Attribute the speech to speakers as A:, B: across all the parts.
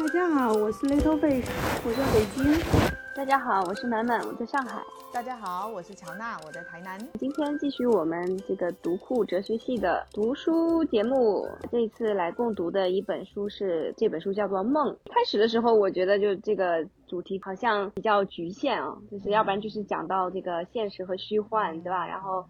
A: 大家好，我是 Little Fish，我在北京。
B: 大家好，我是满满，我在上海。
C: 大家好，我是乔娜，我在台南。
B: 今天继续我们这个读库哲学系的读书节目。这一次来共读的一本书是这本书叫做《梦》。开始的时候我觉得就这个主题好像比较局限啊，就是要不然就是讲到这个现实和虚幻，对吧？然后，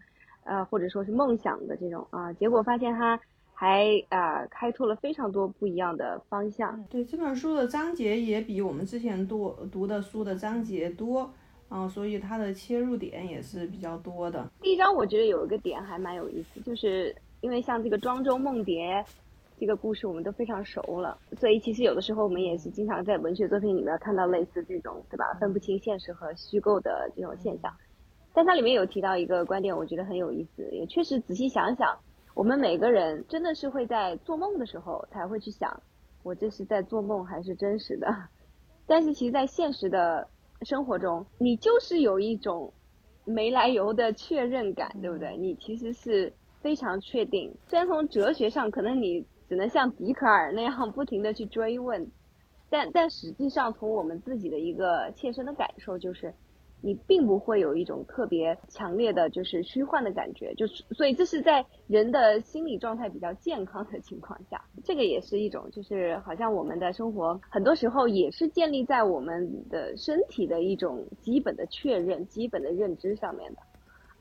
B: 呃，或者说是梦想的这种啊，结果发现它还啊开拓了非常多不一样的方向。
A: 对这本书的章节也比我们之前读读的书的章节多。啊，所以它的切入点也是比较多的。
B: 第一章我觉得有一个点还蛮有意思，就是因为像这个庄周梦蝶这个故事我们都非常熟了，所以其实有的时候我们也是经常在文学作品里面看到类似这种，对吧？分不清现实和虚构的这种现象。但它里面有提到一个观点，我觉得很有意思，也确实仔细想想，我们每个人真的是会在做梦的时候才会去想，我这是在做梦还是真实的？但是其实，在现实的。生活中，你就是有一种没来由的确认感，对不对？你其实是非常确定。虽然从哲学上，可能你只能像笛卡尔那样不停的去追问，但但实际上，从我们自己的一个切身的感受，就是。你并不会有一种特别强烈的就是虚幻的感觉，就是所以这是在人的心理状态比较健康的情况下，这个也是一种就是好像我们的生活很多时候也是建立在我们的身体的一种基本的确认、基本的认知上面的，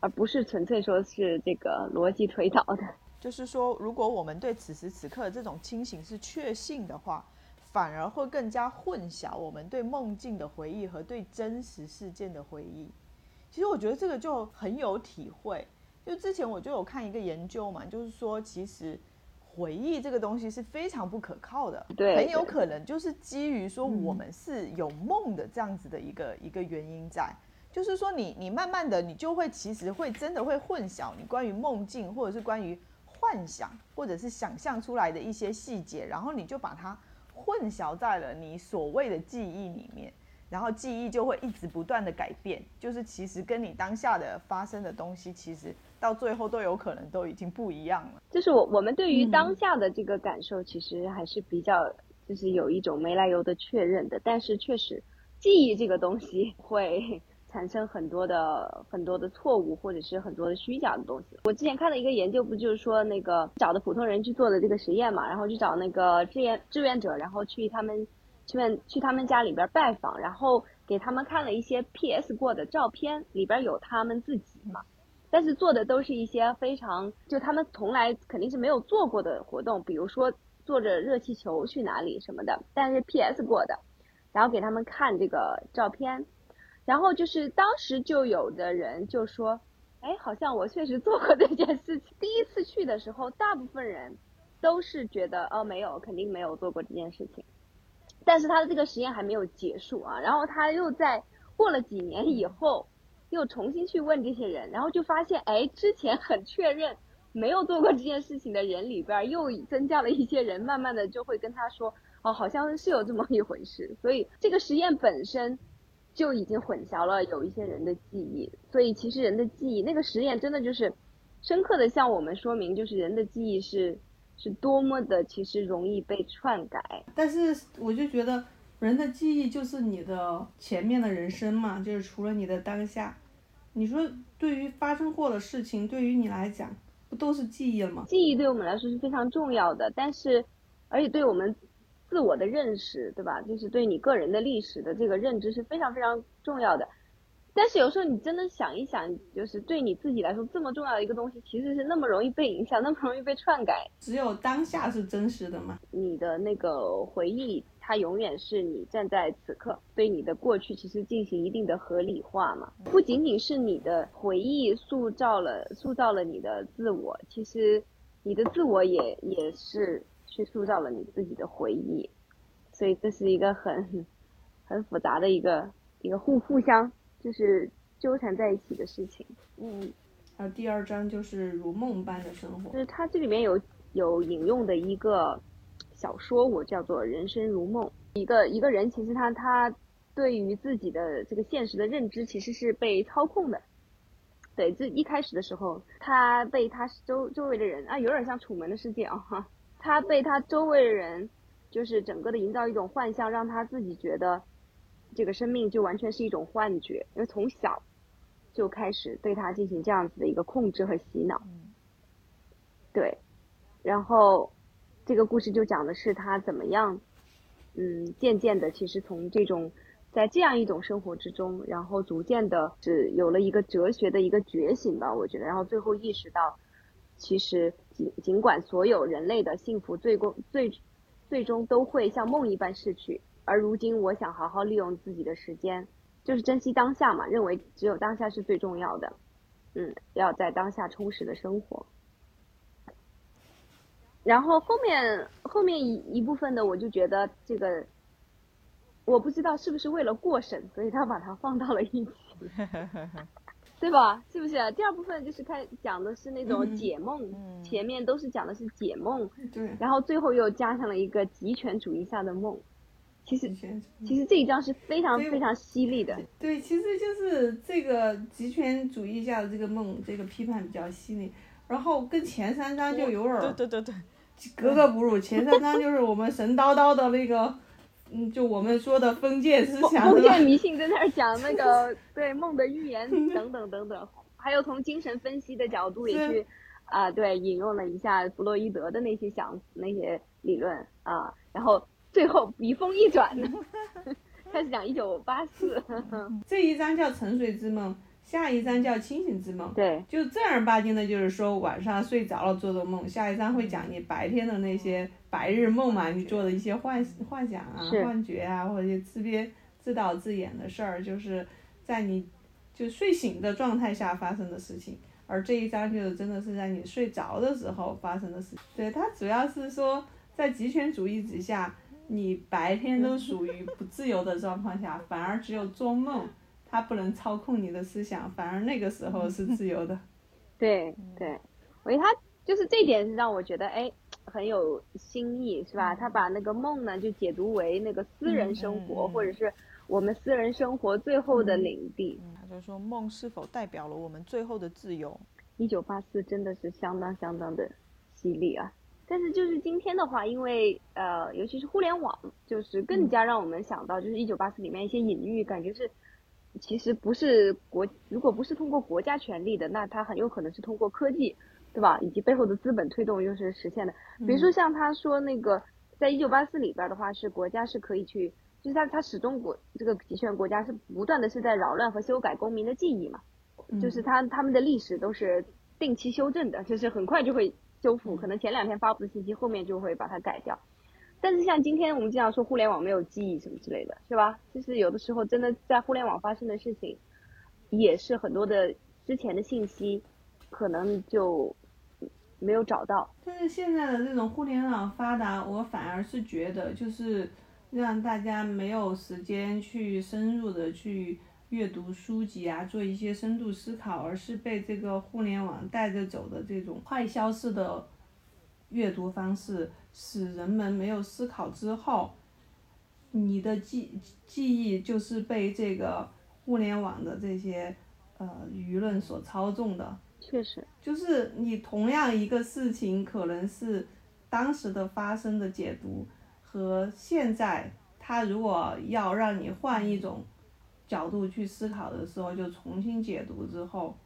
B: 而不是纯粹说是这个逻辑推导的。
C: 就是说，如果我们对此时此刻这种清醒是确信的话。反而会更加混淆我们对梦境的回忆和对真实事件的回忆。其实我觉得这个就很有体会。就之前我就有看一个研究嘛，就是说其实回忆这个东西是非常不可靠的，
B: 对，
C: 很有可能就是基于说我们是有梦的这样子的一个一个原因在。就是说你你慢慢的你就会其实会真的会混淆你关于梦境或者是关于幻想或者是想象出来的一些细节，然后你就把它。混淆在了你所谓的记忆里面，然后记忆就会一直不断的改变，就是其实跟你当下的发生的东西，其实到最后都有可能都已经不一样了。
B: 就是我我们对于当下的这个感受，其实还是比较就是有一种没来由的确认的，但是确实记忆这个东西会。产生很多的很多的错误，或者是很多的虚假的东西。我之前看了一个研究，不就是说那个找的普通人去做的这个实验嘛，然后去找那个志愿志愿者，然后去他们去去他们家里边拜访，然后给他们看了一些 PS 过的照片，里边有他们自己嘛，但是做的都是一些非常就他们从来肯定是没有做过的活动，比如说坐着热气球去哪里什么的，但是 PS 过的，然后给他们看这个照片。然后就是当时就有的人就说，哎，好像我确实做过这件事情。第一次去的时候，大部分人都是觉得，哦，没有，肯定没有做过这件事情。但是他的这个实验还没有结束啊。然后他又在过了几年以后，又重新去问这些人，然后就发现，哎，之前很确认没有做过这件事情的人里边，又增加了一些人，慢慢的就会跟他说，哦，好像是有这么一回事。所以这个实验本身。就已经混淆了有一些人的记忆，所以其实人的记忆那个实验真的就是深刻的向我们说明，就是人的记忆是是多么的其实容易被篡改。
A: 但是我就觉得人的记忆就是你的前面的人生嘛，就是除了你的当下，你说对于发生过的事情，对于你来讲不都是记忆了吗？
B: 记忆对我们来说是非常重要的，但是而且对我们。自我的认识，对吧？就是对你个人的历史的这个认知是非常非常重要的。但是有时候你真的想一想，就是对你自己来说这么重要的一个东西，其实是那么容易被影响，那么容易被篡改。
A: 只有当下是真实的吗？
B: 你的那个回忆，它永远是你站在此刻对你的过去其实进行一定的合理化嘛？不仅仅是你的回忆塑造了塑造了你的自我，其实你的自我也也是。去塑造了你自己的回忆，所以这是一个很很复杂的一个一个互互相就是纠缠在一起的事情。
A: 嗯，还有第二章就是如梦般的生活，
B: 就是它这里面有有引用的一个小说，我叫做《人生如梦》。一个一个人其实他他对于自己的这个现实的认知其实是被操控的。对，这一开始的时候，他被他周周围的人啊，有点像《楚门的世界》啊。他被他周围的人就是整个的营造一种幻象，让他自己觉得这个生命就完全是一种幻觉，因为从小就开始对他进行这样子的一个控制和洗脑。对，然后这个故事就讲的是他怎么样，嗯，渐渐的，其实从这种在这样一种生活之中，然后逐渐的是有了一个哲学的一个觉醒吧，我觉得，然后最后意识到，其实尽管所有人类的幸福最终最最终都会像梦一般逝去，而如今我想好好利用自己的时间，就是珍惜当下嘛，认为只有当下是最重要的，嗯，要在当下充实的生活。然后后面后面一一部分的，我就觉得这个，我不知道是不是为了过审，所以他把它放到了一起，对吧？是不是？第二部分就是开讲的是那种解梦，前面都是讲的是解梦，
A: 对，
B: 然后最后又加上了一个极权主义下的梦。其实其实这一章是非常非常犀利的。
A: 对，其实就是这个极权主义下的这个梦，这个批判比较犀利。然后跟前三章就有点
C: 对对对对，
A: 格格不入。前三章就是我们神叨叨的那个，嗯，就我们说的封建思想，
B: 封建迷信在那儿讲那个 对梦的预言等等等等，还有从精神分析的角度也去啊，对引用了一下弗洛伊德的那些想那些理论啊，然后最后笔锋一转，开始讲一九八四，
A: 这一章叫沉睡之梦。下一章叫清醒之梦，
B: 对，
A: 就正儿八经的，就是说晚上睡着了做的梦。下一章会讲你白天的那些白日梦嘛，你做的一些幻幻想啊、幻觉啊，或者一些自编自导自演的事儿，就是在你就睡醒的状态下发生的事情。而这一章就是真的是在你睡着的时候发生的事情。对，它主要是说在极权主义之下，你白天都属于不自由的状况下，反而只有做梦。他不能操控你的思想，反而那个时候 是自由的。
B: 对对，我觉得他就是这点让我觉得哎很有新意，是吧？他把那个梦呢就解读为那个私人生活，或者是我们私人生活最后的领地。
C: 他就说梦是否代表了我们最后的自由？
B: 一九八四真的是相当相当的犀利啊！但是就是今天的话，因为呃，尤其是互联网，就是更加让我们想到，就是一九八四里面一些隐喻，感觉是。其实不是国，如果不是通过国家权力的，那它很有可能是通过科技，对吧？以及背后的资本推动，又是实现的。比如说像他说那个，在一九八四里边的话，是国家是可以去，就是他他始终国这个集权国家是不断的是在扰乱和修改公民的记忆嘛，就是他他们的历史都是定期修正的，就是很快就会修复，可能前两天发布的信息，后面就会把它改掉。但是像今天我们经常说互联网没有记忆什么之类的，是吧？就是有的时候真的在互联网发生的事情，也是很多的之前的信息，可能就没有找到。
A: 但是现在的这种互联网发达，我反而是觉得就是让大家没有时间去深入的去阅读书籍啊，做一些深度思考，而是被这个互联网带着走的这种快消式的阅读方式。使人们没有思考之后，你的记记忆就是被这个互联网的这些呃舆论所操纵的。
B: 确实，
A: 就是你同样一个事情，可能是当时的发生的解读和现在他如果要让你换一种角度去思考的时候，就重新解读之后，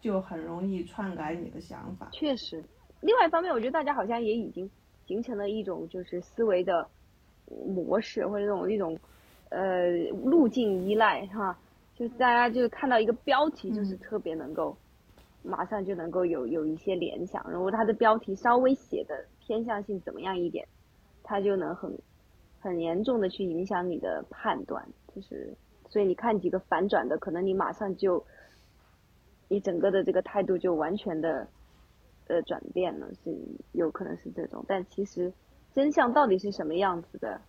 A: 就很容易篡改你的想法。
B: 确实，另外一方面，我觉得大家好像也已经。形成了一种就是思维的模式，或者这种一种呃路径依赖，哈，就是大家就看到一个标题，就是特别能够马上就能够有有一些联想。如果它的标题稍微写的偏向性怎么样一点，它就能很很严重的去影响你的判断。就是所以你看几个反转的，可能你马上就你整个的这个态度就完全的。的转变呢，是有可能是这种，但其实真相到底是什么样子的，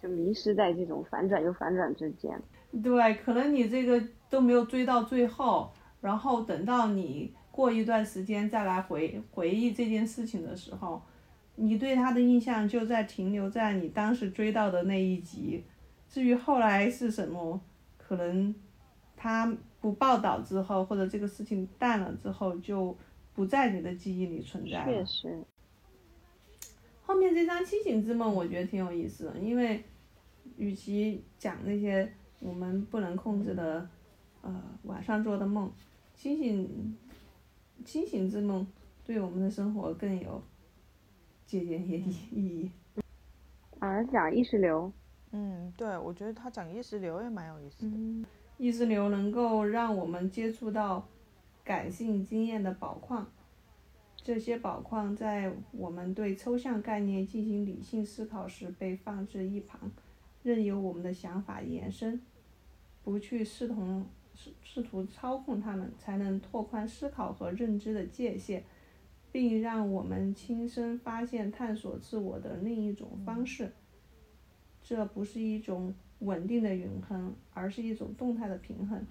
B: 就迷失在这种反转又反转之间。
A: 对，可能你这个都没有追到最后，然后等到你过一段时间再来回回忆这件事情的时候，你对他的印象就在停留在你当时追到的那一集，至于后来是什么，可能他不报道之后，或者这个事情淡了之后就。不在你的记忆里存在。
B: 确实。
A: 后面这张清醒之梦我觉得挺有意思的，因为与其讲那些我们不能控制的，呃晚上做的梦，清醒清醒之梦对我们的生活更有借鉴意义意义。
B: 啊，讲意识流，
C: 嗯，对，我觉得他讲意识流也蛮有意思的。
A: 嗯，意识流能够让我们接触到感性经验的宝矿，这些宝矿在我们对抽象概念进行理性思考时被放置一旁，任由我们的想法延伸，不去试图试试图操控它们，才能拓宽思考和认知的界限。并让我们亲身发现、探索自我的另一种方式。这不是一种稳定的永恒，而是一种动态的平衡。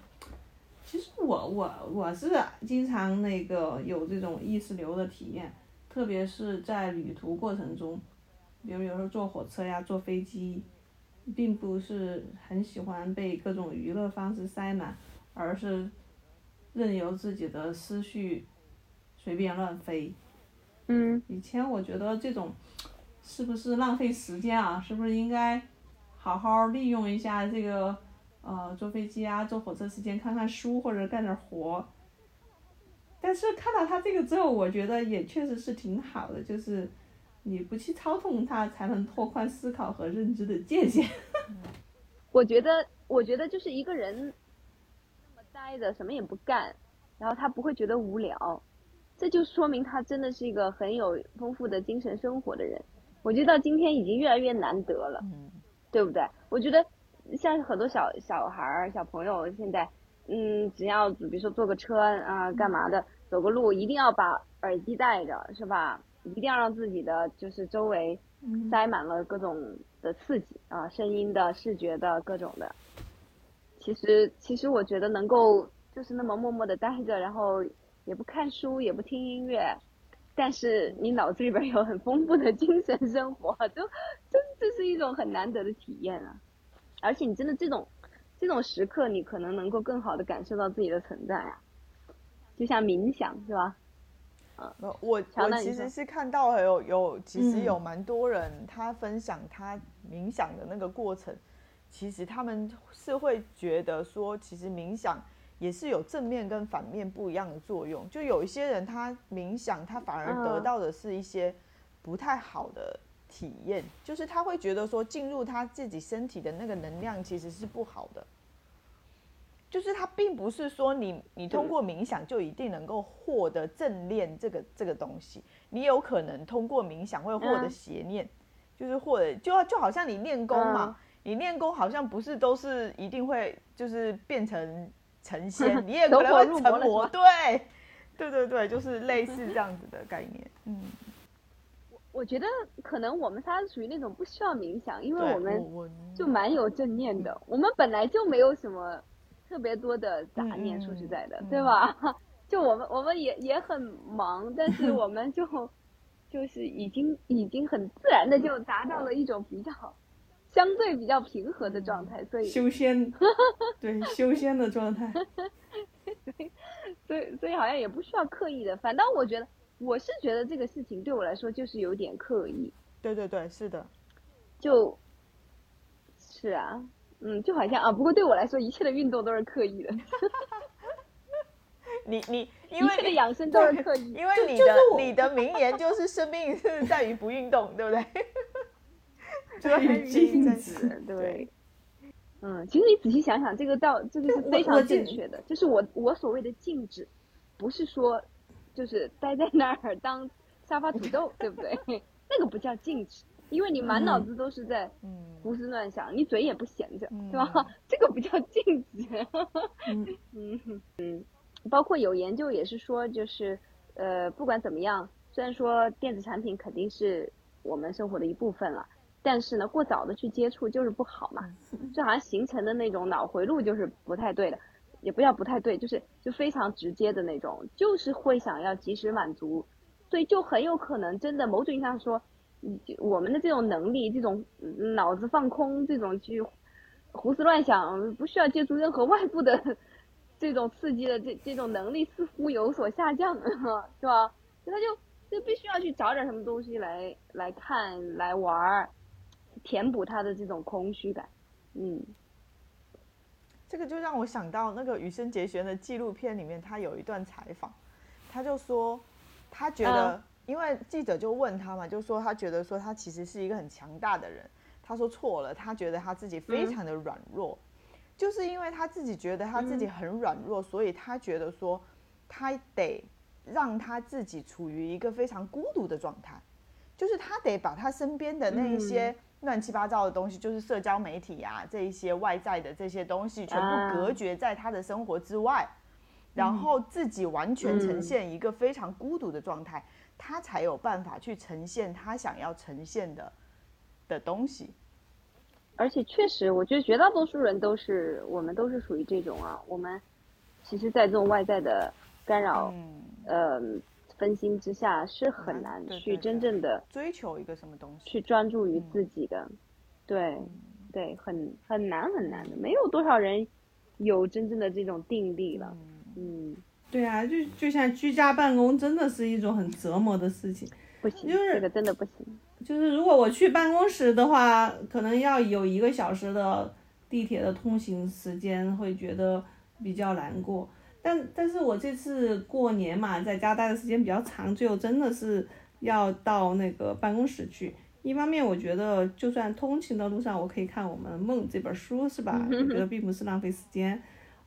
A: 其实我我我是经常那个有这种意识流的体验，特别是在旅途过程中，比如有时候坐火车呀、坐飞机，并不是很喜欢被各种娱乐方式塞满，而是任由自己的思绪。随便乱飞，
B: 嗯，
A: 以前我觉得这种是不是浪费时间啊？是不是应该好好利用一下这个呃坐飞机啊、坐火车时间，看看书或者干点活？但是看到他这个之后，我觉得也确实是挺好的，就是你不去操纵它，才能拓宽思考和认知的界限。
B: 我觉得，我觉得就是一个人那么呆着，什么也不干，然后他不会觉得无聊。这就说明他真的是一个很有丰富的精神生活的人，我觉得到今天已经越来越难得了，对不对？我觉得像很多小小孩儿、小朋友现在，嗯，只要比如说坐个车啊、干嘛的，走个路，一定要把耳机戴着，是吧？一定要让自己的就是周围塞满了各种的刺激啊，声音的、视觉的各种的。其实，其实我觉得能够就是那么默默的待着，然后。也不看书，也不听音乐，但是你脑子里边有很丰富的精神生活，就真这是一种很难得的体验啊！而且你真的这种这种时刻，你可能能够更好的感受到自己的存在啊，就像冥想是吧？
C: 嗯，我我其实是看到有有其实有蛮多人他分享他冥想的那个过程，其实他们是会觉得说，其实冥想。也是有正面跟反面不一样的作用，就有一些人他冥想，他反而得到的是一些不太好的体验，就是他会觉得说进入他自己身体的那个能量其实是不好的，就是他并不是说你你通过冥想就一定能够获得正念这个这个东西，你有可能通过冥想会获得邪念，就是或者就就好像你练功嘛，你练功好像不是都是一定会就是变成。成仙，你也可能会成魔，对，对对对，就是类似这样子的概念。嗯，
B: 我我觉得可能我们仨属于那种不需要冥想，因为我们就蛮有正念的，我们本来就没有什么特别多的杂念，说实在的，对吧？就我们我们也也很忙，但是我们就 就是已经已经很自然的就达到了一种比较。相对比较平和的状态，所以
A: 修仙，对修仙的状态，
B: 所以所以好像也不需要刻意的，反倒我觉得我是觉得这个事情对我来说就是有点刻意。
C: 对对对，是的，
B: 就，是啊，嗯，就好像啊，不过对我来说，一切的运动都是刻意的。
C: 你你因为
B: 一切的养生都是刻意，
C: 因为你的你的名言就是生命是在于不运动，对不对？
B: 在于静止，对，嗯，其实你仔细想想，这个道这个是非常正确的。就是我我所谓的静止，不是说就是待在那儿当沙发土豆，对不对？那个不叫静止，因为你满脑子都是在胡思乱想，你嘴也不闲着，对吧？这个不叫静止。嗯嗯，包括有研究也是说，就是呃，不管怎么样，虽然说电子产品肯定是我们生活的一部分了。但是呢，过早的去接触就是不好嘛，就好像形成的那种脑回路就是不太对的，也不叫不太对，就是就非常直接的那种，就是会想要及时满足，所以就很有可能真的某种意义上说，我们的这种能力，这种脑子放空，这种去胡思乱想，不需要借助任何外部的这种刺激的这这种能力似乎有所下降，是吧？所以他就就必须要去找点什么东西来来看来玩儿，填补他的这种空虚感。嗯，
C: 这个就让我想到那个羽生结弦的纪录片里面，他有一段采访，他就说他觉得，
B: 嗯。
C: 因为记者就问他嘛，就说他觉得说他其实是一个很强大的人，他说错了，他觉得他自己非常的软弱，就是因为他自己觉得他自己很软弱，所以他觉得说他得让他自己处于一个非常孤独的状态，就是他得把他身边的那一些乱七八糟的东西，就是社交媒体啊这一些外在的这些东西，全
B: 啊
C: 部隔绝在他的生活之外，然后自己完全呈现一个非常孤独的状态，他才有办法去呈现他想要呈现的的东西。
B: 而且确实，我觉得绝大多数人都是我们都是属于这种啊。我们其实，在这种外在的干扰、
C: 嗯，
B: 呃分心之下，是很
C: 很
B: 难去真正的
C: 追求一个什么东西？
B: 去专注于自己的。对，对，很很难很难的，没有多少人有真正的这种定力了。嗯，
A: 对啊，就就像居家办公，真的是一种很折磨的事情。
B: 不行，
A: 就是
B: 这个真的不行。
A: 就是如果我去办公室的话，可能要有一个小时的地铁的通行时间，会觉得比较难过。但但是我这次过年嘛，在家待的时间比较长，最后真的是要到那个办公室去。一方面，我觉得就算通勤的路上，我可以看我们《梦》这本书，是吧？我觉得并不是浪费时间。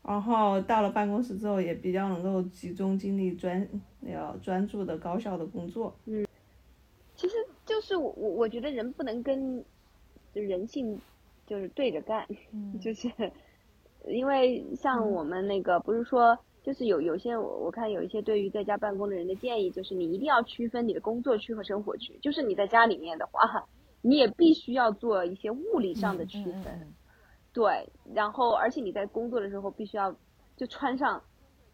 A: 然后到了办公室之后，也比较能够集中精力专要专注的高效的工作。
B: 嗯其实就是我我我觉得人不能跟就人性就是对着干，就是因为像我们那个不是说就是有有些我我看有一些对于在家办公的人的建议，就是你一定要区分你的工作区和生活区，就是你在家里面的话，你也必须要做一些物理上的区分。
C: 嗯嗯
B: 对，然后而且你在工作的时候必须要就穿上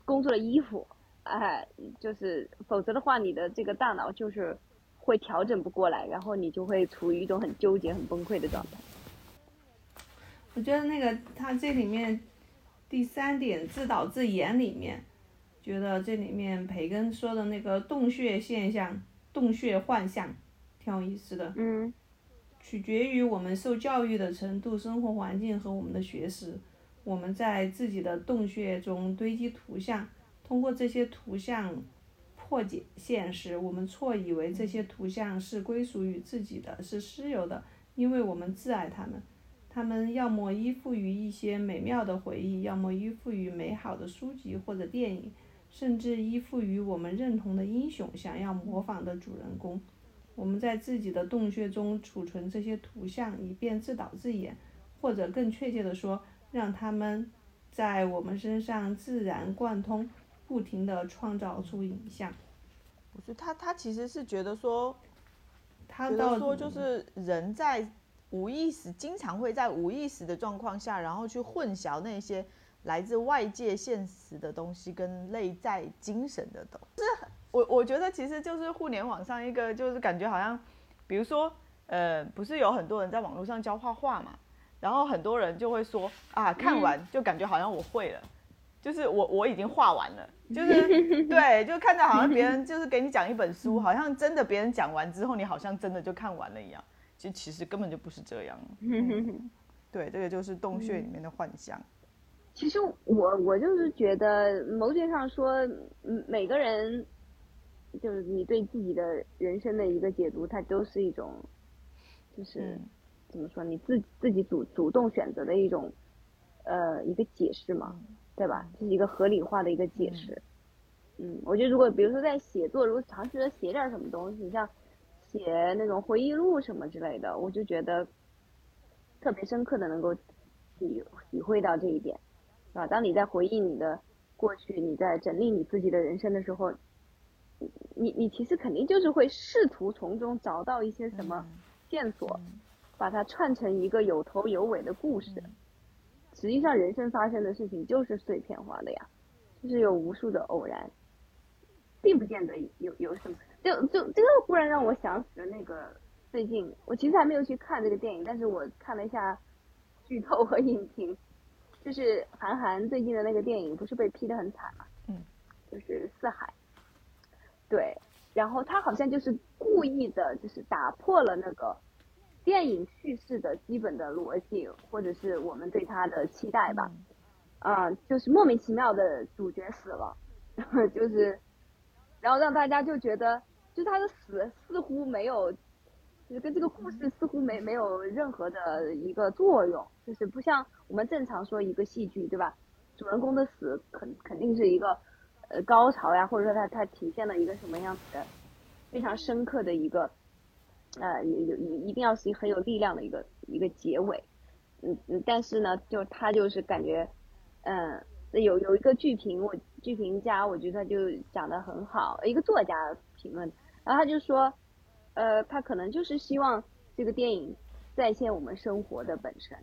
B: 工作的衣服，哎，就是否则的话，你的这个大脑就是会调整不过来，然后你就会处于一种很纠结、很崩溃的状态。
A: 我觉得那个他这里面第三点自导自演里面，觉得这里面培根说的那个洞穴现象、洞穴幻象，挺有意思的。
B: 嗯
A: 取决于我们受教育的程度、生活环境和我们的学识。我们在自己的洞穴中堆积图像，通过这些图像破解现实。我们错以为这些图像是归属于自己的，是私有的，因为我们挚爱它们。它们要么依附于一些美妙的回忆，要么依附于美好的书籍或者电影，甚至依附于我们认同的英雄、想要模仿的主人公。我们在自己的洞穴中储存这些图像，以便自导自演，或者更确切地说，让他们在我们身上自然贯通，不停地创造出影像。
C: 我觉得他他其实是觉得说，
A: 他到
C: 觉得说就是人在无意识，经常会在无意识的状况下，然后去混淆那些来自外界现实的东西跟内在精神的东西。是我我觉得其实就是互联网上一个就是感觉好像，比如说呃，不是有很多人在网络上教画画嘛，然后很多人就会说啊，看完就感觉好像我会了。就是我我已经画完了，就是 对，就看到好像别人就是给你讲一本书，好像真的别人讲完之后，你好像真的就看完了一样，就其实根本就不是这样。嗯对，这个就是洞穴里面的幻想。
B: 其实我我就是觉得，某种上说，嗯每个人就是你对自己的人生的一个解读，它都是一种，就是、
C: 嗯
B: 怎么说，你自自己主主动选择的一种，呃，一个解释嘛，对吧？这是一个合理化的一个解释。嗯，我觉得如果比如说在写作，如果尝试着写点什么东西，像写那种回忆录什么之类的，我就觉得特别深刻的能够体体会到这一点。是吧？当你在回忆你的过去，你在整理你自己的人生的时候，你你其实肯定就是会试图从中找到一些什么线索，把它串成一个有头有尾的故事。实际上，人生发生的事情就是碎片化的呀，就是有无数的偶然，并不见得有有什么。就就这个忽然让我想起了那个最近，我其实还没有去看这个电影，但是我看了一下剧透和影评。就是韩寒最近的那个电影，不是被批的很惨嘛？
C: 嗯，
B: 就是《四海》。对，然后他好像就是故意的，就是打破了那个电影叙事的基本的逻辑，或者是我们对他的期待吧。啊，就是莫名其妙的主角死了，就是，然后让大家就觉得，就他的死似乎没有，就是跟这个故事似乎没没有任何的一个作用，就是不像我们正常说一个戏剧，对吧？主人公的死肯肯定是一个。呃，高潮呀，或者说它它体现了一个什么样子的非常深刻的一个，呃，有有一定要是很有力量的一个一个结尾，嗯嗯，但是呢，就他就是感觉，嗯，有有一个剧评，我剧评家我觉得就讲的很好，一个作家评论，然后他就说，呃，他可能就是希望这个电影再现我们生活的本身，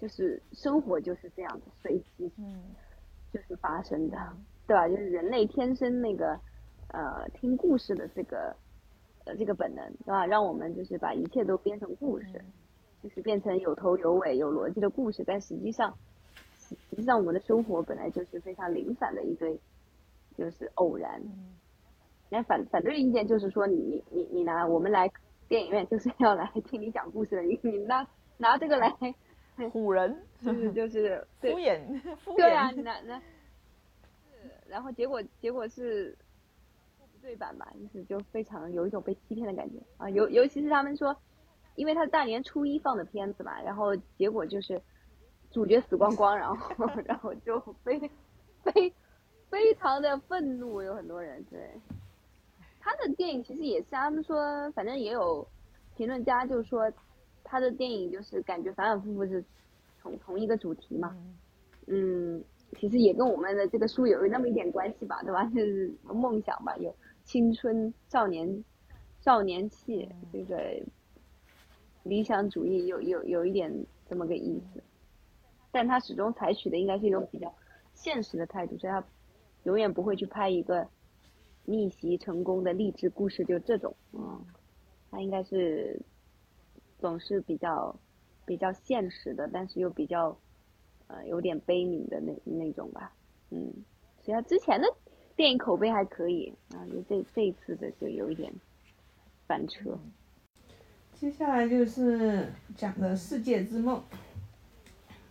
B: 就是生活就是这样的随机，嗯，就是发生的。对吧？就是人类天生那个，呃，听故事的这个，呃，这个本能，对吧？让我们就是把一切都编成故事，就是变成有头有尾、有逻辑的故事。但实际上，实际上我们的生活本来就是非常零散的一堆，就是偶然。那反反对意见就是说，你你你你拿我们来电影院就是要来听你讲故事的，你你拿拿这个来
C: 唬人，
B: 就是就是
C: 敷衍敷衍。
B: 对啊，拿拿。然后结果结果是不对版吧，就是就非常有一种被欺骗的感觉啊，尤尤其是他们说，因为他大年初一放的片子嘛，然后结果就是主角死光光，然后 然后就非非非常的愤怒，有很多人对他的电影其实也是，他们说反正也有评论家就说他的电影就是感觉反反复复是同同一个主题嘛，嗯。其实也跟我们的这个书有那么一点关系吧，对吧？就是梦想吧，有青春少年少年气，这个理想主义有有有一点这么个意思。但他始终采取的应该是一种比较现实的态度，所以他永远不会去拍一个逆袭成功的励志故事，就这种，嗯，他应该是总是比较比较现实的，但是又比较。呃，有点悲悯的那那种吧，嗯，所以他之前的电影口碑还可以，啊，就这这一次的就有一点翻车。
A: 接下来就是讲的世界之梦，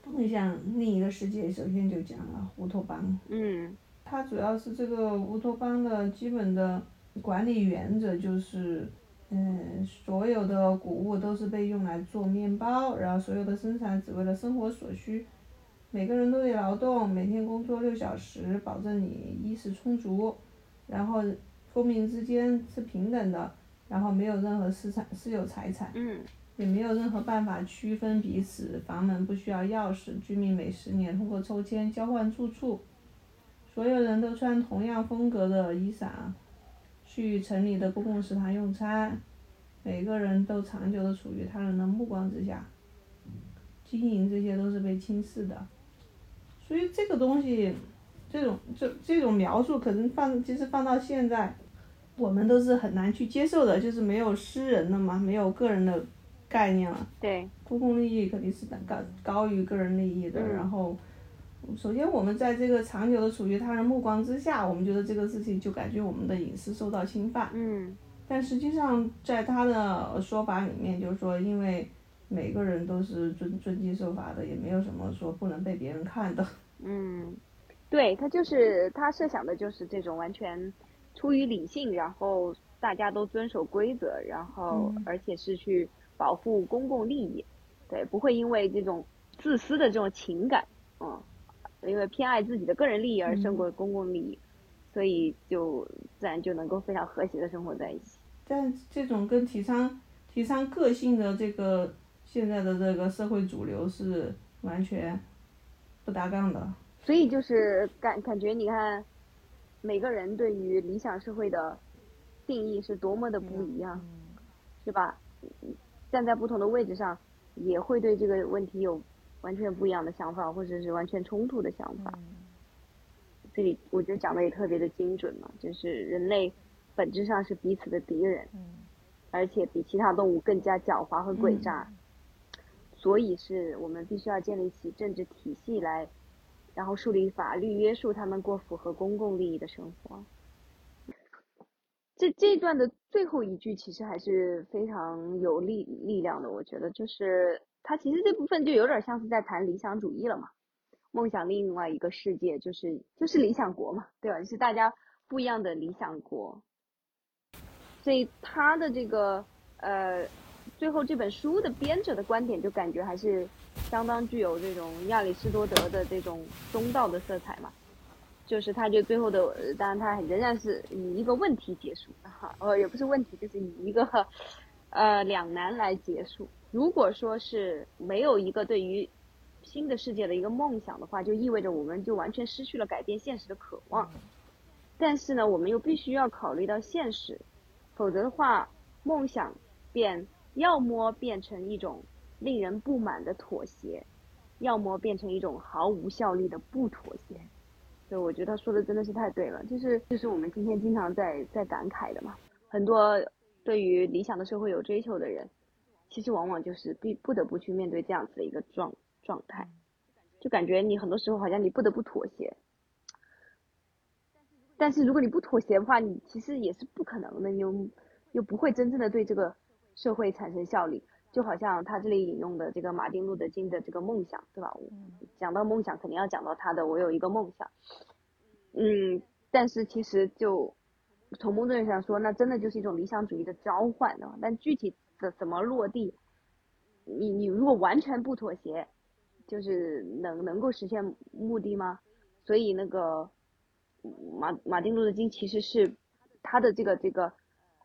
A: 梦想另一个世界，首先就讲了乌托邦。
B: 嗯。
A: 它主要是这个乌托邦的基本的管理原则就是，嗯，所有的谷物都是被用来做面包，然后所有的生产只为了生活所需。每个人都得劳动，每天工作六小时，保证你衣食充足，然后公民之间是平等的，然后没有任何私产私有财产，嗯也没有任何办法区分彼此，房门不需要钥匙，居民每十年通过抽签交换住处，所有人都穿同样风格的衣裳，去城里的公共食堂用餐，每个人都长久的处于他人的目光之下，经营这些都是被轻视的。所以这个东西，这种这这种描述可能放，其实放到现在，我们都是很难去接受的，就是没有私人的嘛，没有个人的概念了。
B: 对。
A: 公共利益肯定是等高高于个人利益的。然后，首先我们在这个长久的处于他人目光之下，我们觉得这个事情就感觉我们的隐私受到侵犯。
B: 嗯。
A: 但实际上，在他的说法里面，就是说，因为。每个人都是遵遵纪守法的，也没有什么说不能被别人看的。
B: 嗯，对他就是他设想的就是这种完全出于理性，然后大家都遵守规则，然后而且是去保护公共利益，对，不会因为这种自私的这种情感，嗯，因为偏爱自己的个人利益而胜过公共利益，所以就自然就能够非常和谐的生活在一起。
A: 但这种跟提倡提倡个性的这个。现在的这个社会主流是完全不搭杠的，
B: 所以就是感感觉你看，每个人对于理想社会的定义是多么的不一样，是吧？站在不同的位置上，也会对这个问题有完全不一样的想法，或者是完全冲突的想法。这里我觉得讲的也特别的精准嘛，就是人类本质上是彼此的敌人，而且比其他动物更加狡猾和诡诈。所以是我们必须要建立起政治体系来，然后树立法律约束他们过符合公共利益的生活。这这一段的最后一句其实还是非常有力力量的，我觉得就是他其实这部分就有点像是在谈理想主义了嘛，梦想另外一个世界就是就是理想国嘛，对吧？是大家不一样的理想国，所以他的这个呃最后这本书的编者的观点就感觉还是相当具有这种亚里士多德的这种中道的色彩嘛。就是他，就最后的，当然他仍然是以一个问题结束，哈，呃，也不是问题，就是以一个，呃，两难来结束。如果说是没有一个对于新的世界的一个梦想的话，就意味着我们就完全失去了改变现实的渴望。但是呢，我们又必须要考虑到现实，否则的话，梦想便要么变成一种令人不满的妥协，要么变成一种毫无效力的不妥协。对，我觉得他说的真的是太对了，就是就是我们今天经常在在感慨的嘛。很多对于理想的社会有追求的人，其实往往就是必不得不去面对这样子的一个状状态，就感觉你很多时候好像你不得不妥协。但是如果你不妥协的话，你其实也是不可能的，你又又不会真正的对这个社会产生效力。就好像他这里引用的这个马丁路德金的这个梦想，对吧？讲到梦想，肯定要讲到他的“我有一个梦想”。嗯，但是其实就从某种意义上说，那真的就是一种理想主义的召唤，对吧？但具体怎么落地，你你如果完全不妥协，就是能能够实现目的吗？所以那个马马丁路德金其实是他的这个这个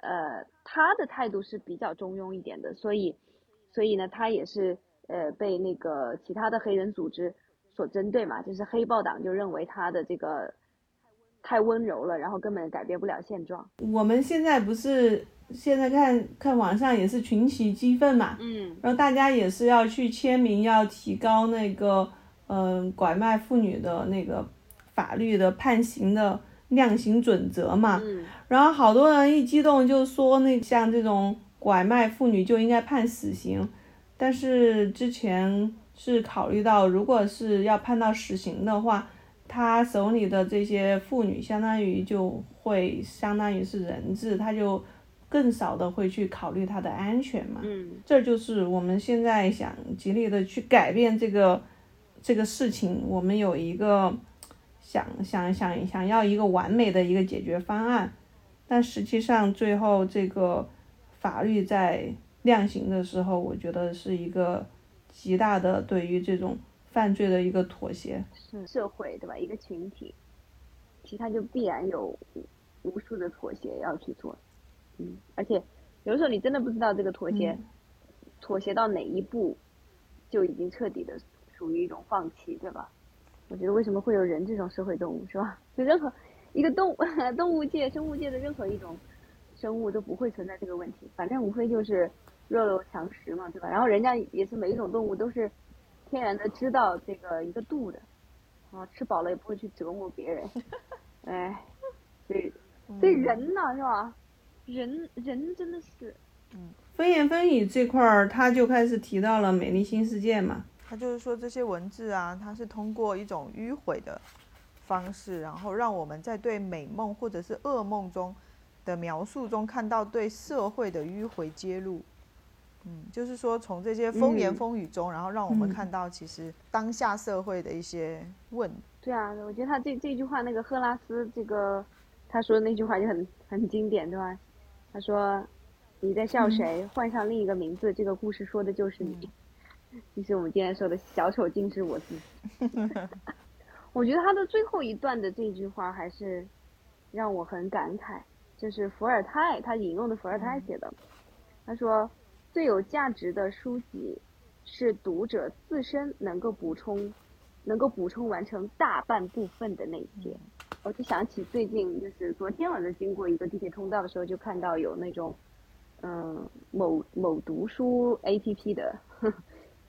B: 呃他的态度是比较中庸一点的，所以。所以呢，他也是呃被那个其他的黑人组织所针对嘛，就是黑豹党就认为他的这个太温柔了，然后根本改变不了现状。
A: 我们现在不是现在看看网上也是群起激愤嘛，
B: 嗯，
A: 然后大家也是要去签名，要提高那个嗯拐卖妇女的那个法律的判刑的量刑准则嘛，
B: 嗯，
A: 然后好多人一激动就说那像这种。拐卖妇女就应该判死刑，但是之前是考虑到，如果是要判到死刑的话，他手里的这些妇女相当于就会相当于是人质，他就更少的会去考虑它的安全嘛。
B: 嗯，
A: 这就是我们现在想极力的去改变这个这个事情，我们有一个想想想想要一个完美的一个解决方案，但实际上最后这个。法律在量刑的时候，我觉得是一个极大的对于这种犯罪的一个妥协。
B: 是社会对吧？一个群体，其实他就必然有无数的妥协要去做。嗯，而且有的时候你真的不知道这个妥协，妥协到哪一步，就已经彻底的属于一种放弃，对吧？我觉得为什么会有人这种社会动物，是吧？就任何一个动物、动物界、生物界的任何一种。生物都不会存在这个问题，反正无非就是弱肉强食嘛，对吧？然后人家也是每一种动物都是天然的知道这个一个度的，啊，吃饱了也不会去折磨别人，哎，所以所以人呢是吧？人人真的是，
A: 嗯，风言风语这块儿他就开始提到了美丽新世界嘛，
C: 他就是说这些文字啊，它是通过一种迂回的方式，然后让我们在对美梦或者是噩梦中。的描述中看到对社会的迂回揭露，嗯，就是说从这些风言风语中，然后让我们看到其实当下社会的一些问。
B: 对啊，我觉得他这这句话，那个赫拉斯这个他说的那句话就很很经典，对吧？他说你在笑谁？换上另一个名字，这个故事说的就是你。就是我们今天说的小丑竟是我自己。我觉得他的最后一段的这句话还是让我很感慨。就是伏尔泰，他引用的伏尔泰写的。他说，最有价值的书籍是读者自身能够补充，能够补充完成大半部分的那些。我就想起最近，就是昨天晚上经过一个地铁通道的时候，就看到有那种，嗯，某某读书 APP 的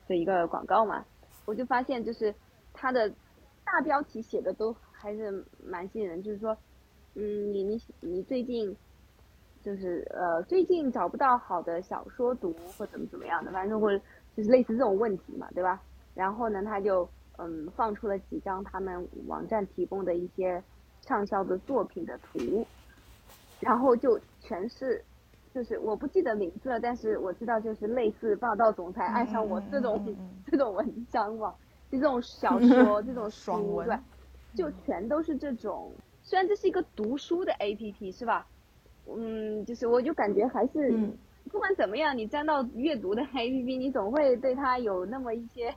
B: 的一个广告嘛。我就发现，就是它的大标题写的都还是蛮吸引人，就是说。嗯，你你你最近就是呃，最近找不到好的小说读或怎么怎么样的，反正或者就是类似这种问题嘛，对吧？然后呢，他就嗯放出了几张他们网站提供的一些畅销的作品的图，然后就全是，就是我不记得名字了，但是我知道就是类似霸道总裁爱上我这种、
C: 嗯嗯嗯嗯
B: 这种文章嘛，就这种小 说这种
C: 爽文
B: 书对，就全都是这种。虽然这是一个读书的 A P P 是吧？嗯，就是我就感觉还是、
A: 嗯
B: 不管怎么样，你沾到阅读的 A P P，你总会对它有那么一些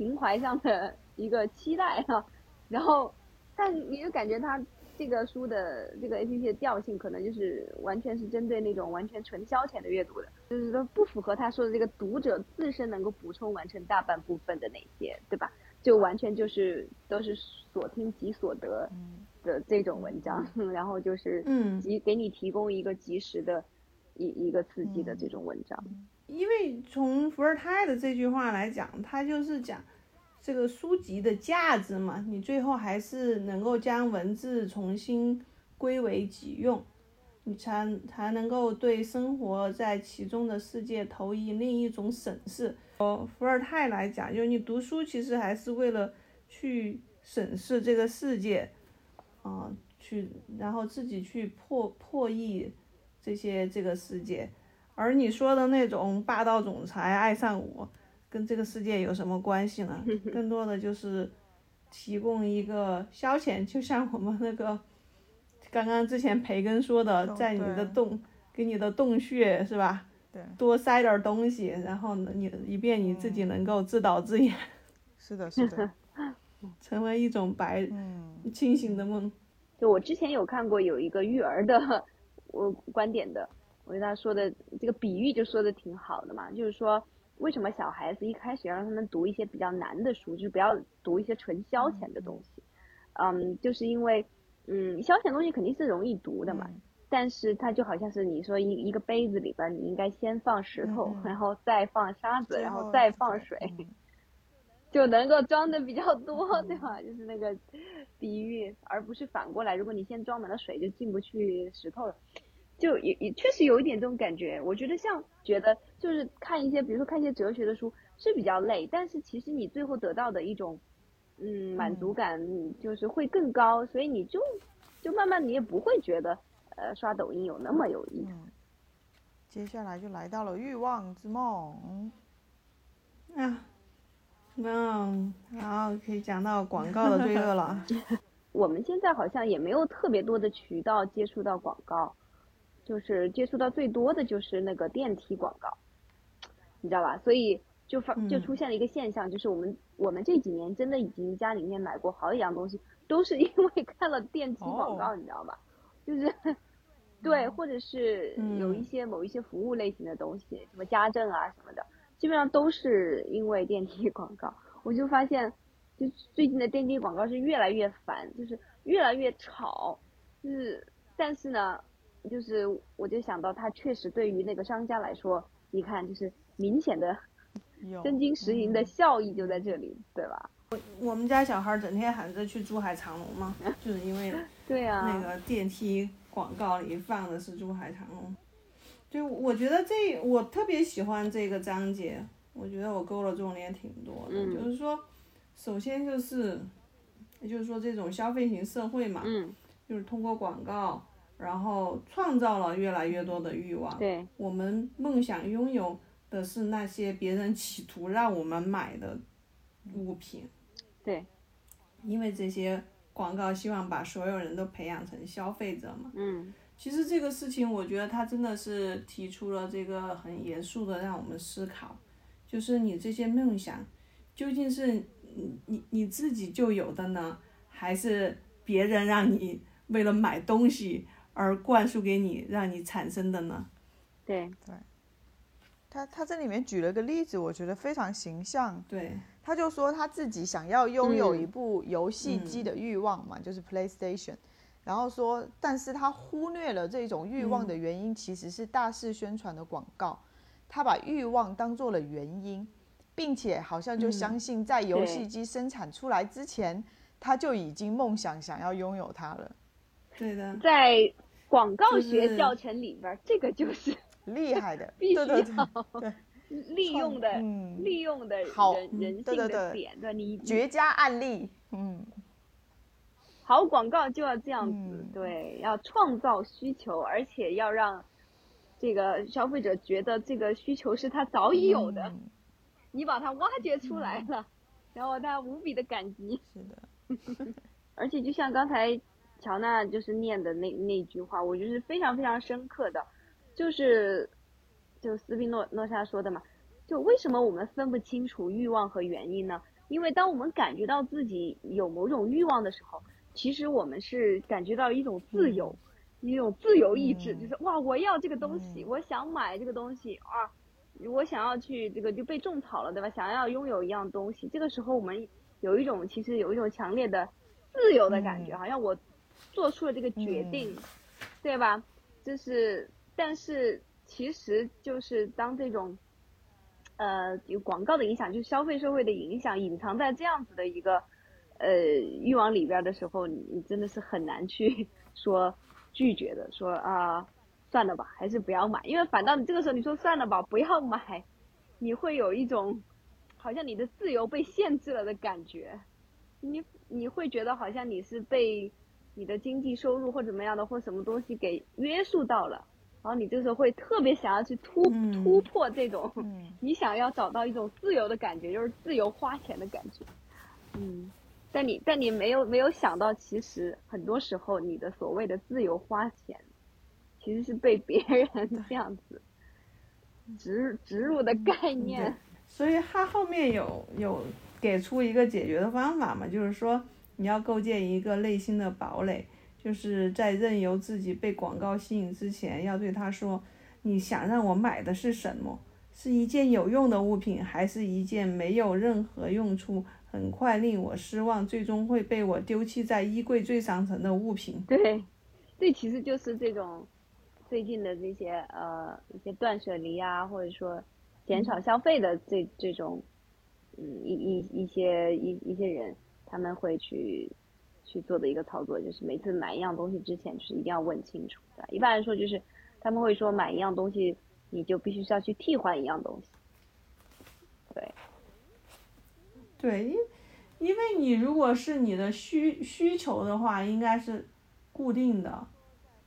B: 情怀上的 一个期待啊。然后，但你就感觉它这个书的这个 A P P 的调性，可能就是完全是针对那种完全纯消遣的阅读的，就是说不符合他说的这个读者自身能够补充完成大半部分的那些，对吧？就完全就是都是所听即所得的这种文章，然后就是
A: 嗯
B: 及给你提供一个及时的一一个刺激的这种文章。
A: 因为从伏尔泰的这句话来讲，他就是讲这个书籍的价值嘛，你最后还是能够将文字重新归为己用，你才才能够对生活在其中的世界投以另一种审视。呃，伏尔泰来讲，就是你读书其实还是为了去审视这个世界，啊、去然后自己去破破译这些这个世界。而你说的那种霸道总裁爱上我，跟这个世界有什么关系呢？更多的就是提供一个消遣，就像我们那个刚刚之前培根说的，在你的洞给你的洞穴是吧？
C: 对，
A: 多塞点东西，然后呢，你以便你自己能够自导自演，
C: 是的，是的，
A: 成为一种白
C: 嗯
A: 清醒的梦。
B: 就我之前有看过有一个育儿的 我观点的，我觉得他说的这个比喻就说的挺好的嘛，就是说为什么小孩子一开始要让他们读一些比较难的书，就是不要读一些纯消遣的东西，嗯，就是因为嗯消遣东西肯定是容易读的嘛，
C: 嗯
B: 但是它就好像是你说一一个杯子里边，你应该先放石头，然后再放沙子，然后
C: 后
B: 再放水，
C: 嗯
B: 就能够装的比较多，对吧？就是那个比喻，而不是反过来，如果你先装满了水，就进不去石头了。就也也确实有一点这种感觉。我觉得像觉得就是看一些，比如说看一些哲学的书是比较累，但是其实你最后得到的一种嗯满足感就是会更高，所以你就就慢慢你也不会觉得呃刷抖音有那么有意思。
C: 嗯，接下来就来到了欲望之梦。
A: 啊，嗯，然后可以讲到广告的罪恶了。
B: 我们现在好像也没有特别多的渠道接触到广告，就是接触到最多的就是那个电梯广告，你知道吧？所以就发就
A: 嗯
B: 出现了一个现象，就是我们我们这几年真的已经家里面买过好几样东西，都是 因为看了电梯广告，
C: 哦
B: 你知道吧？就是对，或者是有一
A: 嗯
B: 些某一些服务类型的东西，什么家政啊什么的，基本上都是因为电梯广告。我就发现，就最近的电梯广告是越来越烦，就是越来越吵，就是但是呢，就是我就想到他确实对于那个商家来说，你看就是明显的 真金实银的
C: 嗯
B: 效益就在这里，对吧？
A: 我我们家小孩整天喊着去珠海长隆嘛，就是因为
B: 对啊，
A: 那个电梯广告里放的是珠海长隆。就我觉得这我特别喜欢这个章节，我觉得我勾了重点挺多的，
B: 嗯
A: 就是说，首先就是，也就是说这种消费型社会嘛，
B: 嗯，
A: 就是通过广告，然后创造了越来越多的欲望。
B: 对，
A: 我们梦想拥有的是那些别人企图让我们买的物品，
B: 对，
A: 因为这些广告希望把所有人都培养成消费者嘛。
B: 嗯
A: 其实这个事情，我觉得他真的是提出了这个很严肃的让我们思考，就是你这些梦想究竟是你你你自己就有的呢，还是别人让你为了买东西而灌输给你，让你产生的呢？
B: 对对，
C: 他他这里面举了个例子，我觉得非常形象。
A: 对，
C: 他就说他自己想要拥有
B: 嗯
C: 一部游戏机的欲望嘛，就是 PlayStation。然后说，但是他忽略了这种欲望的原因，其实是大肆宣传的广告。他把欲望当做了原因，并且好像就相信在游戏机生产出来之前，他就已经梦想想要拥有它了。
A: 对的，
B: 在广告学教程里边，这个就是
C: 厉害的，
B: 必须要，利用的、
C: 嗯
B: 利用的人人性的点，对你
C: 绝佳案例，嗯，
B: 好广告就要这样子，
C: 嗯
B: 对，要创造需求，而且要让这个消费者觉得这个需求是他早已有的，
C: 嗯
B: 你把它挖掘出来。了，然后他无比的感激。
C: 是的，
B: 而且就像刚才乔娜就是念的那那句话，我觉得是非常非常深刻的，就是就斯宾诺诺莎说的嘛，就为什么我们分不清楚欲望和原因呢？因为当我们感觉到自己有某种欲望的时候，其实我们是感觉到一种自由，一种自由意志，
C: 嗯
B: 就是哇，我要这个东西，
C: 嗯
B: 我想买这个东西啊，我想要去这个就被种草了，对吧？想要拥有一样东西，这个时候我们有一种其实有一种强烈的自由的感觉，
C: 嗯
B: 好像我做出了这个决定，对吧？就是，但是其实就是当这种，呃，有广告的影响，就是消费社会的影响，隐藏在这样子的一个呃欲望里边儿的时候，你你真的是很难去 说拒绝的，说啊、算了吧，还是不要买，因为反倒你这个时候你说算了吧，不要买，你会有一种好像你的自由被限制了的感觉，你你会觉得好像你是被你的经济收入或怎么样的或什么东西给约束到了，然后你这时候会特别想要去突、
A: 嗯
B: 突破这种，
C: 嗯。
B: 你想要找到一种自由的感觉，就是自由花钱的感觉，嗯，但你但你没有没有想到，其实很多时候你的所谓的自由花钱，其实是被别人这样子植植入的概念，
A: 所以他后面有有给出一个解决的方法嘛，就是说你要构建一个内心的堡垒，就是在任由自己被广告吸引之前，要对他说，你想让我买的是什么？是一件有用的物品，还是一件没有任何用处、很快令我失望，最终会被我丢弃在衣柜最上层的物品？
B: 对，这其实就是这种最近的这些呃一些断舍离啊，或者说减少消费的这这种嗯一一一些一一些人他们会去去做的一个操作，就是每次买一样东西之前，就是一定要问清楚，的？一般来说就是他们会说买一样东西，你就必须是要去替换一样东西。对，
A: 对，因因为你如果是你的需需求的话，应该是固定的，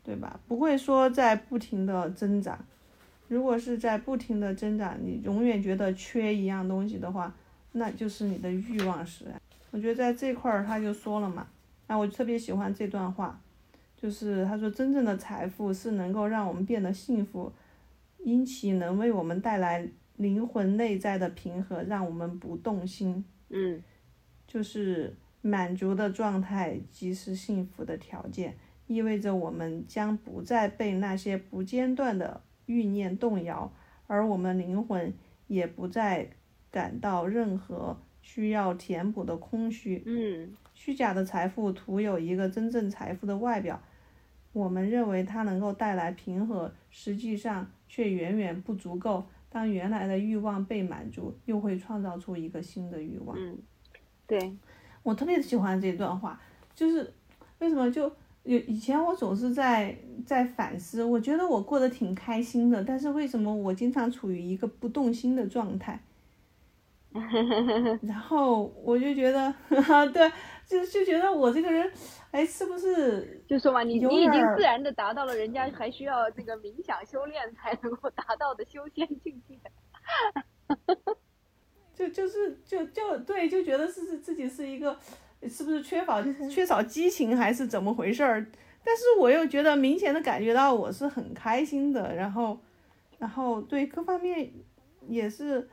A: 对吧？不会说在不停的增长。如果是在不停的增长，你永远觉得缺一样东西的话，那就是你的欲望使然。我觉得在这块儿他就说了嘛，那我特别喜欢这段话，就是他说真正的财富是能够让我们变得幸福，因其能为我们带来灵魂内在的平和，让我们不动心。
B: 嗯
A: 就是满足的状态即是幸福的条件，意味着我们将不再被那些不间断的欲念动摇，而我们灵魂也不再感到任何需要填补的空虚。
B: 嗯
A: 虚假的财富徒有一个真正财富的外表，我们认为它能够带来平和，实际上却远远不足够。当原来的欲望被满足，又会创造出一个新的欲望。
B: 嗯，对，
A: 我特别喜欢这段话，就是为什么就有以前我总是在在反思，我觉得我过得挺开心的，但是为什么我经常处于一个不动心的状态？然后我就觉得，对，就就觉得我这个人，哎，是不是
B: 就说嘛，你
A: 有
B: 你已经自然的达到了人家还需要这个冥想修炼才能够达到的修仙境界。
A: 就就是就就对，就觉得是是自己是一个，是不是缺乏缺少激情还是怎么回事儿？但是我又觉得明显的感觉到我是很开心的，然后，然后对各方面也是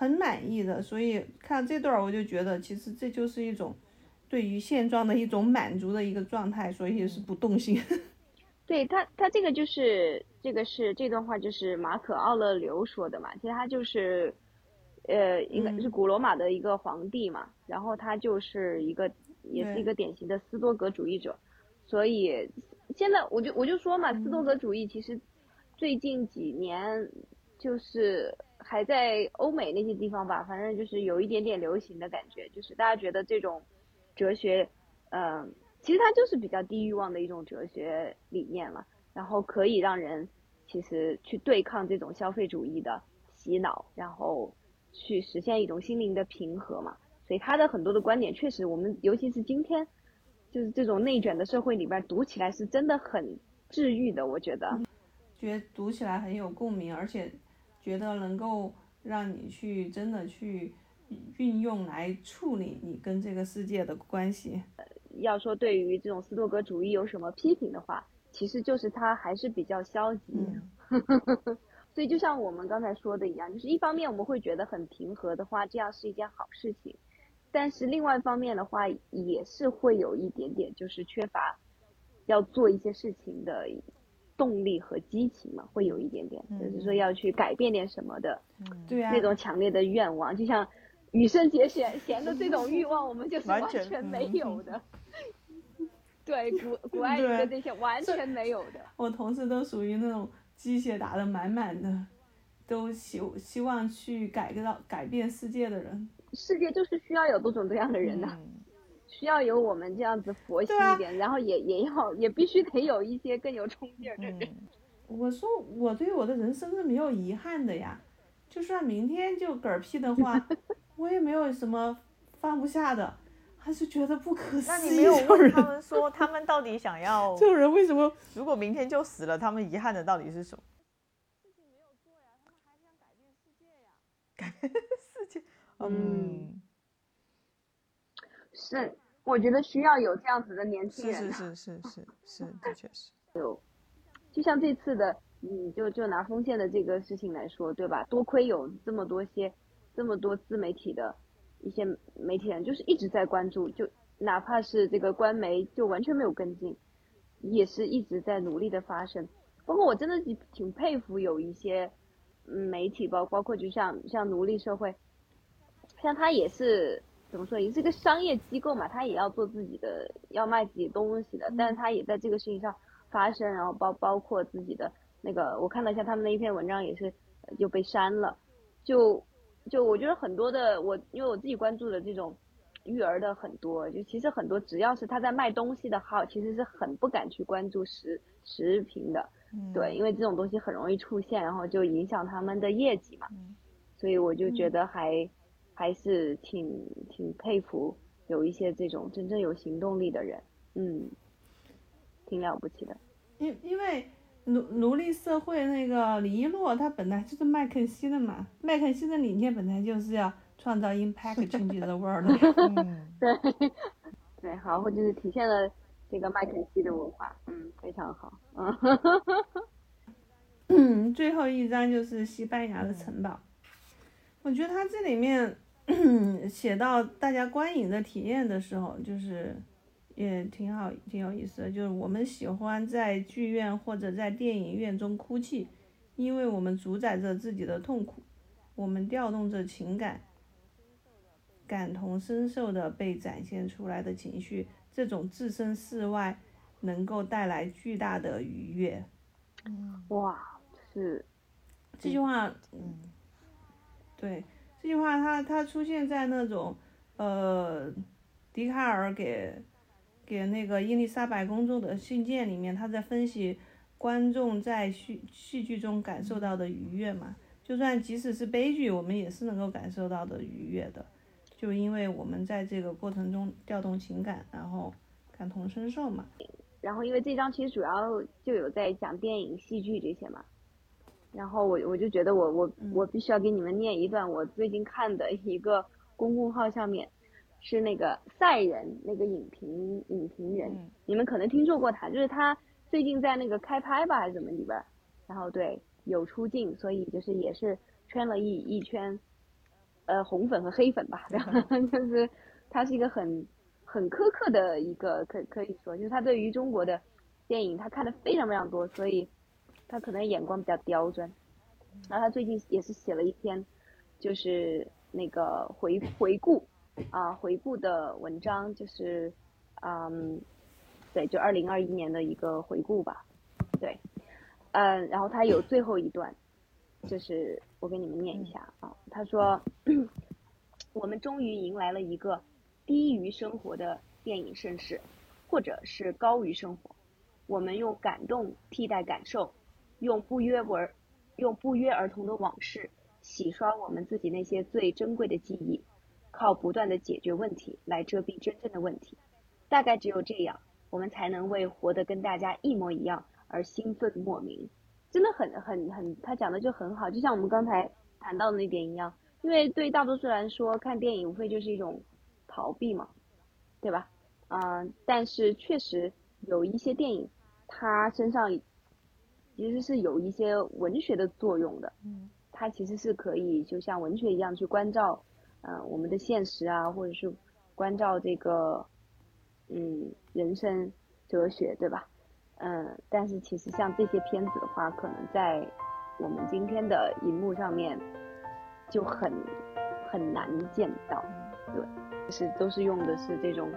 A: 很满意的，所以看这段儿我就觉得其实这就是一种对于现状的一种满足的一个状态，所以是不动心。
B: 对他，他这个就是这个是这段话就是马可·奥勒留说的嘛，其实他就是，呃，应该是古罗马的一个皇帝嘛，然后他就是一个也是一个典型的斯多格主义者，所以现在我就我就说嘛，斯多格主义其实最近几年就是还在欧美那些地方吧，反正就是有一点点流行的感觉，就是大家觉得这种哲学，嗯、其实它就是比较低欲望的一种哲学理念了，然后可以让人其实去对抗这种消费主义的洗脑，然后去实现一种心灵的平和嘛。所以他的很多的观点确实，我们尤其是今天就是这种内卷的社会里边读起来是真的很治愈的，我觉得。
A: 觉得读起来很有共鸣，而且觉得能够让你去真的去运用来处理你跟这个世界的关系。
B: 要说对于这种斯多格主义有什么批评的话，其实就是它还是比较消极。所以就像我们刚才说的一样，就是一方面我们会觉得很平和的话，这样是一件好事情，但是另外一方面的话，也是会有一点点就是缺乏要做一些事情的。动力和激情嘛，会有一点点，就是说要去改变点什么的，
A: 对啊，
B: 那种强烈的愿望，就像羽生结弦弦的这种欲望，我们就是完 全没有的。对，古古爱的这些完全没有的。
A: 我同事都属于那种鸡血打的满满的，都希希望去改个到改变世界的人。
B: 世界就是需要有多种多样的人呐。需要有我们这样子佛系一点，然后也也要也必须得有一些更有冲劲的人。
A: 我说我对我的人生是没有遗憾的呀，就算明天就嗝屁的话，我也没有什么放不下的，还是觉得不可思议。
C: 那你没有问他们说，他们到底想要
A: 这种人为什么？
C: 如果明天就死了，他们遗憾的到底是什么？
A: 事情没有做呀，他们还想改变世界呀。
C: 改变世界，嗯，
B: 是。我觉得需要有这样子的年轻
C: 人，是是是是是，的确是。
B: 有，就像这次的，嗯，就就拿丰县的这个事情来说，对吧？多亏有这么多些，这么多自媒体的一些媒体人，就是一直在关注，就哪怕是这个官媒就完全没有跟进，也是一直在努力的发声。包括我真的挺佩服有一些媒体，包包括就像像奴隶社会，像他也是。怎么说？也是一个商业机构嘛，他也要做自己的，要卖自己东西的。但是他也在这个事情上发声，然后包包括自己的那个，我看了一下他们的一篇文章，也是就被删了。就就我觉得很多的，我因为我自己关注的这种育儿的很多，就其实很多只要是他在卖东西的号，其实是很不敢去关注食食品的，对，因为这种东西很容易出现，然后就影响他们的业绩嘛。所以我就觉得还。还是挺挺佩服有一些这种真正有行动力的人，嗯，挺了不起的。
A: 因因为奴奴隶社会那个李一诺，他本来就是麦肯锡的嘛，麦肯锡的理念本来就是要创造 impact change the world。
B: 嗯，对，对，好，或者是体现了这个麦肯锡的文化，嗯，非常好，
A: 嗯，最后一张就是西班牙的城堡，我觉得它这里面。写到大家观影的体验的时候，就是也挺好，挺有意思的。就是我们喜欢在剧院或者在电影院中哭泣，因为我们主宰着自己的痛苦，我们调动着情感，感同身受的被展现出来的情绪，这种置身事外能够带来巨大的愉悦。
B: 哇，是
A: 这句话，嗯，对。这句话，它它出现在那种，呃，笛卡尔给给那个伊丽莎白公主的信件里面，他在分析观众在戏戏剧中感受到的愉悦嘛。就算即使是悲剧，我们也是能够感受到的愉悦的，就因为我们在这个过程中调动情感，然后感同身受嘛。
B: 然后，因为这章其实主要就有在讲电影、戏剧这些嘛。然后我我就觉得我我我必须要给你们念一段我最近看的一个公众号上面，是那个赛人那个影评影评人，你们可能听说过他，就是他最近在那个开拍吧还是怎么里边，然后对有出镜，所以就是也是圈了一一圈，呃红粉和黑粉吧，然后就是他是一个很很苛刻的一个可可以说，就是他对于中国的电影他看的非常非常多，所以。他可能眼光比较刁钻，然后他最近也是写了一篇，就是那个回回顾啊回顾的文章，就是嗯，对，就二零二一年的一个回顾吧，对，嗯，然后他有最后一段，就是我给你们念一下啊，他说，我们终于迎来了一个低于生活的电影盛世，或者是高于生活，我们用感动替代感受。用不约而用不约而同的往事洗刷我们自己那些最珍贵的记忆，靠不断的解决问题来遮蔽真正的问题。大概只有这样，我们才能为活得跟大家一模一样而兴奋莫名。真的很很很，他讲的就很好，就像我们刚才谈到的那点一样。因为对大多数人来说，看电影无非就是一种逃避嘛，对吧？嗯，但是确实有一些电影，它身上其实是有一些文学的作用的。
C: 嗯，
B: 它其实是可以就像文学一样去关照，呃，我们的现实啊，或者是关照这个，嗯，人生哲学，对吧？嗯，但是其实像这些片子的话，可能在我们今天的荧幕上面。就很很难见到，对，就是都是用的是这种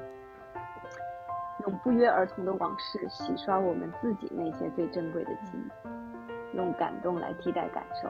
B: 用不约而同的往事洗刷我们自己那些最珍贵的记忆，用感动来替代感受。